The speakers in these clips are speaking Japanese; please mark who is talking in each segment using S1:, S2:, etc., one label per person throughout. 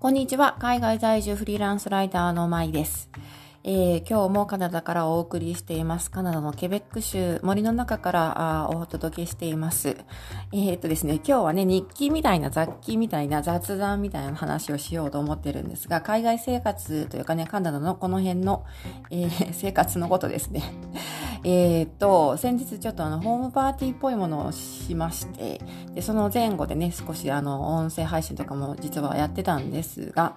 S1: こんにちは。海外在住フリーランスライターのまいです。えー、今日もカナダからお送りしています。カナダのケベック州、森の中からあお届けしています。えー、っとですね、今日はね、日記みたいな雑記みたいな雑談みたいな話をしようと思ってるんですが、海外生活というかね、カナダのこの辺の、えー、生活のことですね。えっと、先日ちょっとあの、ホームパーティーっぽいものをしまして、で、その前後でね、少しあの、音声配信とかも実はやってたんですが、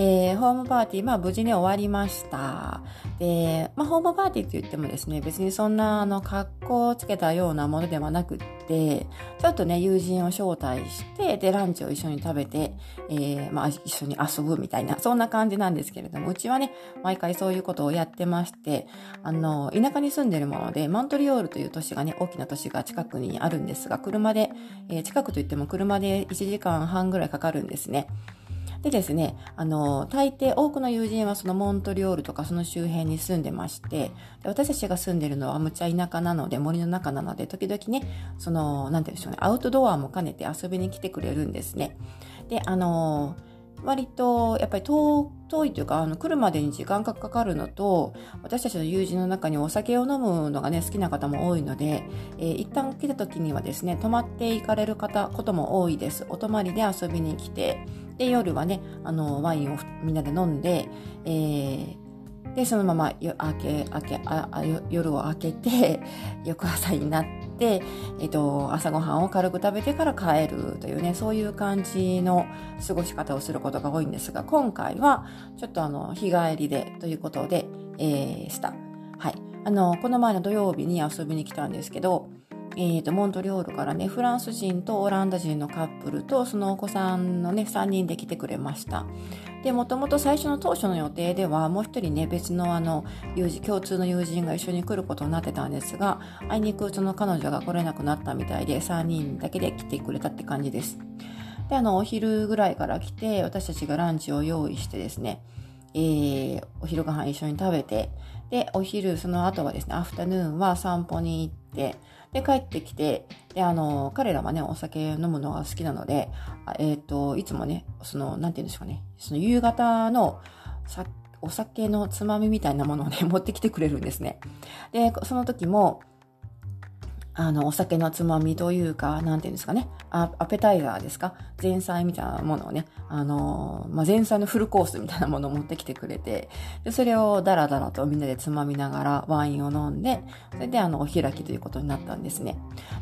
S1: えー、ホームパーティー、まあ無事に終わりました。で、まあホームパーティーって言ってもですね、別にそんなあの格好をつけたようなものではなくって、ちょっとね、友人を招待して、で、ランチを一緒に食べて、えー、まあ一緒に遊ぶみたいな、そんな感じなんですけれども、うちはね、毎回そういうことをやってまして、あの、田舎に住んでるもので、マントリオールという都市がね、大きな都市が近くにあるんですが、車で、えー、近くといっても車で1時間半ぐらいかかるんですね。でですね、あの、大抵多くの友人はそのモントリオールとかその周辺に住んでまして、で私たちが住んでるのはむちゃ田舎なので、森の中なので、時々ね、その、なんて言うんでしょうね、アウトドアも兼ねて遊びに来てくれるんですね。で、あの、割とやっぱり遠いというかあの来るまでに時間がかかるのと私たちの友人の中にお酒を飲むのがね好きな方も多いので、えー、一旦来た時にはですね泊まって行かれる方ことも多いですお泊まりで遊びに来てで夜はねあのワインをみんなで飲んで、えーで、そのまま明け、明け、あ夜を明けて、翌朝になって、えっと、朝ごはんを軽く食べてから帰るというね、そういう感じの過ごし方をすることが多いんですが、今回は、ちょっとあの、日帰りでということで、えー、した。はい。あの、この前の土曜日に遊びに来たんですけど、えーと、モントリオールからねフランス人とオランダ人のカップルとそのお子さんのね3人で来てくれました。でもともと最初の当初の予定ではもう一人ね別のあの友人共通の友人が一緒に来ることになってたんですがあいにくその彼女が来れなくなったみたいで3人だけで来てくれたって感じです。であのお昼ぐらいから来て私たちがランチを用意してですねえー、お昼ご飯一緒に食べて、で、お昼、その後はですね、アフタヌーンは散歩に行って、で、帰ってきて、で、あの、彼らはね、お酒飲むのが好きなので、えっ、ー、と、いつもね、その、なんて言うんでしょうかね、その夕方のさお酒のつまみみたいなものをね、持ってきてくれるんですね。で、その時も、あの、お酒のつまみというか、なんていうんですかね、アアペタイザーですか？前菜みたいなものをね、あのまあ、前菜のフルコースみたいなものを持ってきてくれて、で、それをダラダラとみんなでつまみながらワインを飲んで、それであの、お開きということになったんですね。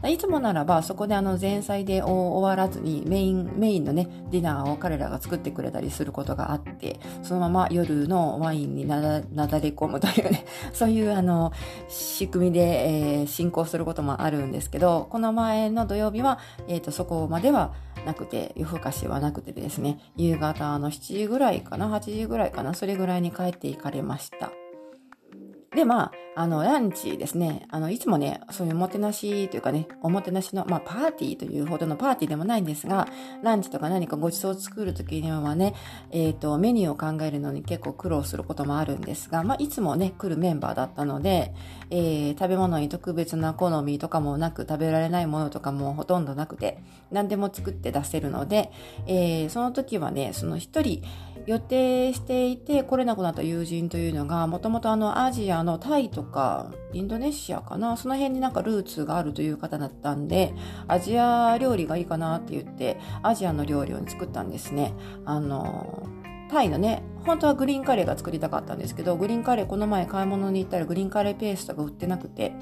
S1: いつもならば、そこであの、前菜で終わらずに、メイン、メインのね、ディナーを彼らが作ってくれたりすることがあって、そのまま夜のワインになだなだれ込むというね、そういうあの、仕組みで、えー、進行することもああるんですけど、この前の土曜日は、えっ、ー、と、そこまではなくて、夜更かしはなくてですね、夕方の7時ぐらいかな、8時ぐらいかな、それぐらいに帰っていかれました。で、まあ、あの、ランチですね。あの、いつもね、そういうおもてなしというかね、おもてなしの、まあ、パーティーというほどのパーティーでもないんですが、ランチとか何かご馳走を作るときにはね、えっ、ー、と、メニューを考えるのに結構苦労することもあるんですが、まあ、いつもね、来るメンバーだったので、えー、食べ物に特別な好みとかもなく、食べられないものとかもほとんどなくて、何でも作って出せるので、えー、その時はね、その一人、予定していて来れなくなった友人というのが、もともとあのアジアのタイとかインドネシアかな、その辺になんかルーツがあるという方だったんで、アジア料理がいいかなって言って、アジアの料理を作ったんですね。あの、タイのね、本当はグリーンカレーが作りたかったんですけど、グリーンカレーこの前買い物に行ったらグリーンカレーペーストが売ってなくて、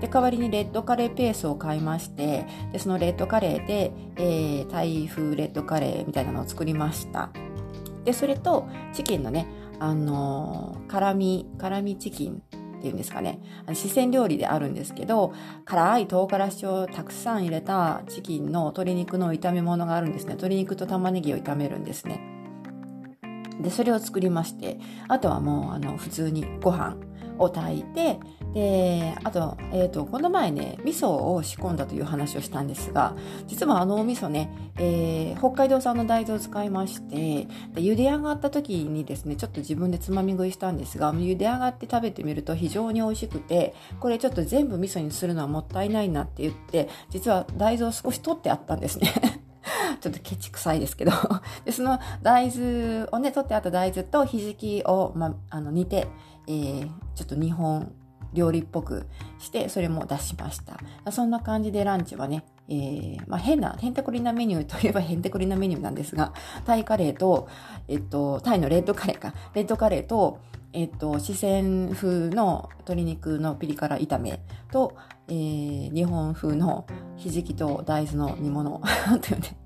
S1: で、代わりにレッドカレーペーストを買いまして、で、そのレッドカレーで、えー、タイ風レッドカレーみたいなのを作りました。で、それと、チキンのね、あの、辛味、辛味チキンっていうんですかね。四川料理であるんですけど、辛い唐辛子をたくさん入れたチキンの鶏肉の炒め物があるんですね。鶏肉と玉ねぎを炒めるんですね。で、それを作りまして、あとはもう、あの、普通にご飯を炊いて、で、あと、えっ、ー、と、この前ね、味噌を仕込んだという話をしたんですが、実はあのお味噌ね、えー、北海道産の大豆を使いまして、で茹で上がった時にですね、ちょっと自分でつまみ食いしたんですが、茹で上がって食べてみると非常に美味しくて、これちょっと全部味噌にするのはもったいないなって言って、実は大豆を少し取ってあったんですね。ちょっとケチくさいですけど。で、その大豆をね、取ってあった大豆とひじきを、まあ、の、煮て、えー、ちょっと日本料理っぽくして、それも出しました。そんな感じでランチはね、えー、まあ、変な、へんてこりなメニューといえばへんてこりなメニューなんですが、タイカレーと、えっと、タイのレッドカレーか、レッドカレーと、えっと、四川風の鶏肉のピリ辛炒めと、えー、日本風のひじきと大豆の煮物。というね、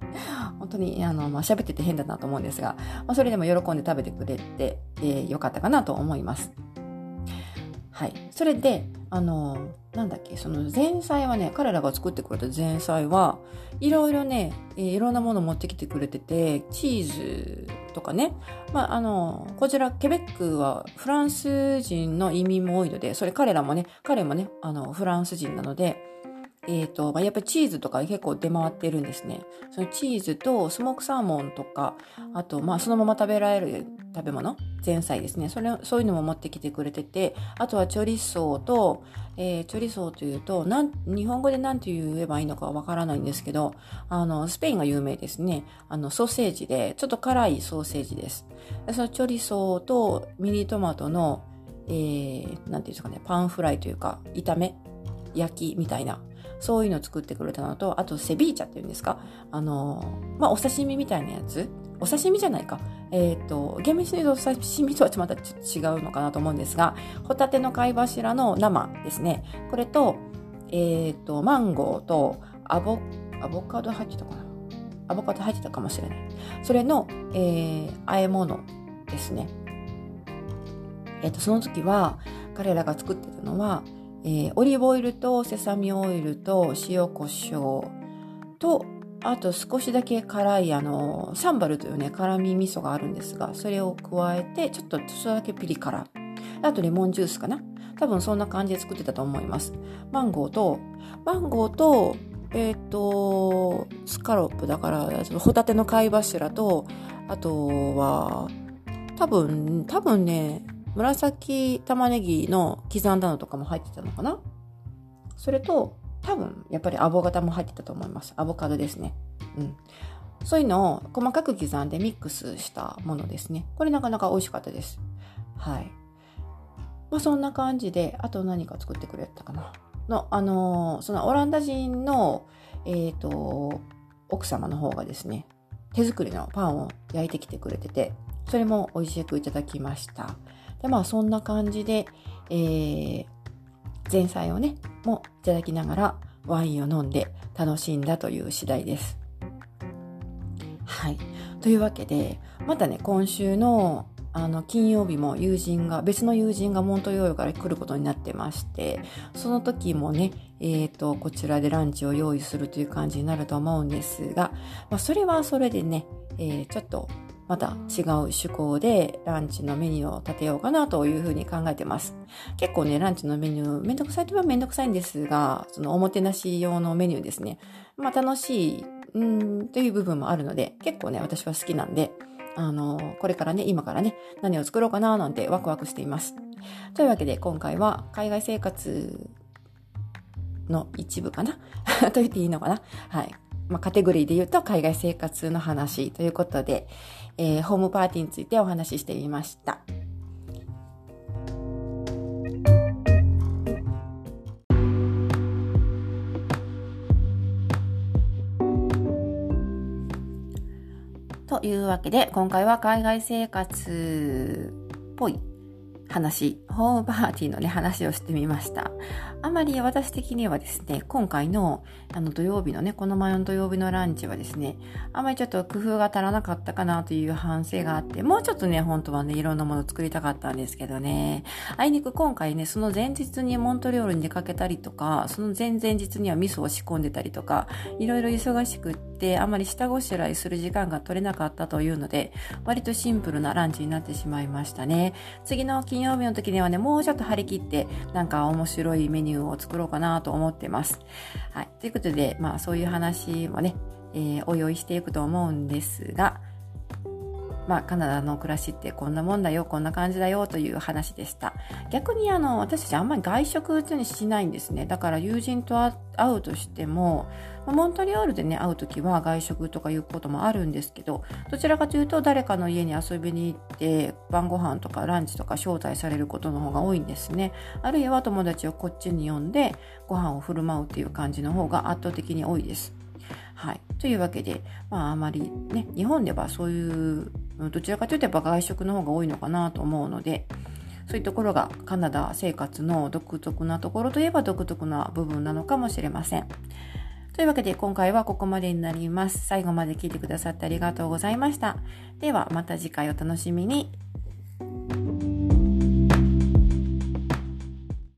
S1: 本当に、あの、まあ、喋ってて変だなと思うんですが、まあ、それでも喜んで食べてくれて、えー、よかったかなと思います。はい。それで、あの、なんだっけ、その前菜はね、彼らが作ってくれた前菜は、いろいろね、えー、いろんなもの持ってきてくれてて、チーズとかね、まあ、あの、こちら、ケベックはフランス人の移民も多いので、それ彼らもね、彼もね、あの、フランス人なので、えっ、ー、と、まあ、やっぱりチーズとか結構出回ってるんですね。そのチーズとスモークサーモンとか、あと、まあ、そのまま食べられる食べ物、前菜ですね。それ、そういうのも持ってきてくれてて、あとはチョリソーと、えー、チョリソーというと、なん、日本語で何て言えばいいのかわからないんですけど、あの、スペインが有名ですね。あの、ソーセージで、ちょっと辛いソーセージです。でそのチョリソーとミニトマトの、えー、なんていうんですかね、パンフライというか、炒め焼きみたいなそういうのを作ってくれたのと、あとセビーチャっていうんですか？あの、まあ、お刺身みたいなやつ？お刺身じゃないか。えっ、ー、と、厳密に言うとお刺身とはまたちょっと違うのかなと思うんですが、ホタテの貝柱の生ですね。これと、えっ、ー、と、マンゴーとアボ、アボカド入ってたかな？アボカド入ってたかもしれない。それの、えー、和え物ですね。えっ、ー、と、その時は、彼らが作ってたのは、えー、オリーブオイルとセサミオイルと塩コショウと、あと少しだけ辛いあの、サンバルというね、辛味味噌があるんですが、それを加えて、ちょっとちょっとだけピリ辛。あとレモンジュースかな多分そんな感じで作ってたと思います。マンゴーと、マンゴーと、えっ、ー、と、スカロップだから、ホタテの貝柱と、あとは、多分、多分ね、紫玉ねぎの刻んだのとかも入ってたのかな？それと、多分、やっぱりアボカドも入ってたと思います。アボカドですね。うん。そういうのを細かく刻んでミックスしたものですね。これなかなか美味しかったです。はい。まあそんな感じで、あと何か作ってくれたかな？の、あのー、そのオランダ人の、えっ、ー、と、奥様の方がですね、手作りのパンを焼いてきてくれてて、それも美味しくいただきました。で、まあそんな感じで、えー、前菜をね、もいただきながらワインを飲んで楽しんだという次第です。はい。というわけで、またね、今週のあの、金曜日も友人が、別の友人がモントヨーヨから来ることになってまして、その時もね、えっ、ー、と、こちらでランチを用意するという感じになると思うんですが、まあ、それはそれでね、えー、ちょっとまた違う趣向でランチのメニューを立てようかなというふうに考えてます。結構ね、ランチのメニュー、めんどくさいといえばめんどくさいんですが、そのおもてなし用のメニューですね。まあ楽しい、うんという部分もあるので、結構ね、私は好きなんで、あの、これからね、今からね、何を作ろうかななんてワクワクしています。というわけで、今回は海外生活の一部かな？と言っていいのかな？はい。まあ、カテゴリーで言うと海外生活の話ということで、えー、ホームパーティーについてお話ししてみました。というわけで、今回は海外生活っぽい話、ホームパーティーのね、話をしてみました。あまり私的にはですね、今回のあの土曜日のね、この前の土曜日のランチはですね、あまりちょっと工夫が足らなかったかなという反省があって、もうちょっとね、本当はね、いろんなものを作りたかったんですけどね、あいにく今回ね、その前日にモントリオールに出かけたりとか、その前々日には味噌を仕込んでたりとか、いろいろ忙しくって、あまり下ごしらえする時間が取れなかったというので、割とシンプルなランチになってしまいましたね。次の金金曜日の時にはね、もうちょっと張り切って、なんか面白いメニューを作ろうかなと思ってます。はい。ということで、まあそういう話もね、えー、お用意していくと思うんですが、まあ、カナダの暮らしってこんなもんだよ、こんな感じだよという話でした。逆にあの、私たちあんまり外食にしないんですね。だから友人と会うとしても、モントリオールでね、会う時は外食とかいうこともあるんですけど、どちらかというと誰かの家に遊びに行って、晩ご飯とかランチとか招待されることの方が多いんですね。あるいは友達をこっちに呼んで、ご飯を振る舞うっていう感じの方が圧倒的に多いです。はい。というわけで、まああまりね、日本ではそういう、どちらかというとやっぱ外食の方が多いのかなと思うので、そういうところがカナダ生活の独特なところといえば独特な部分なのかもしれません。というわけで今回はここまでになります。最後まで聞いてくださってありがとうございました。ではまた次回お楽しみに。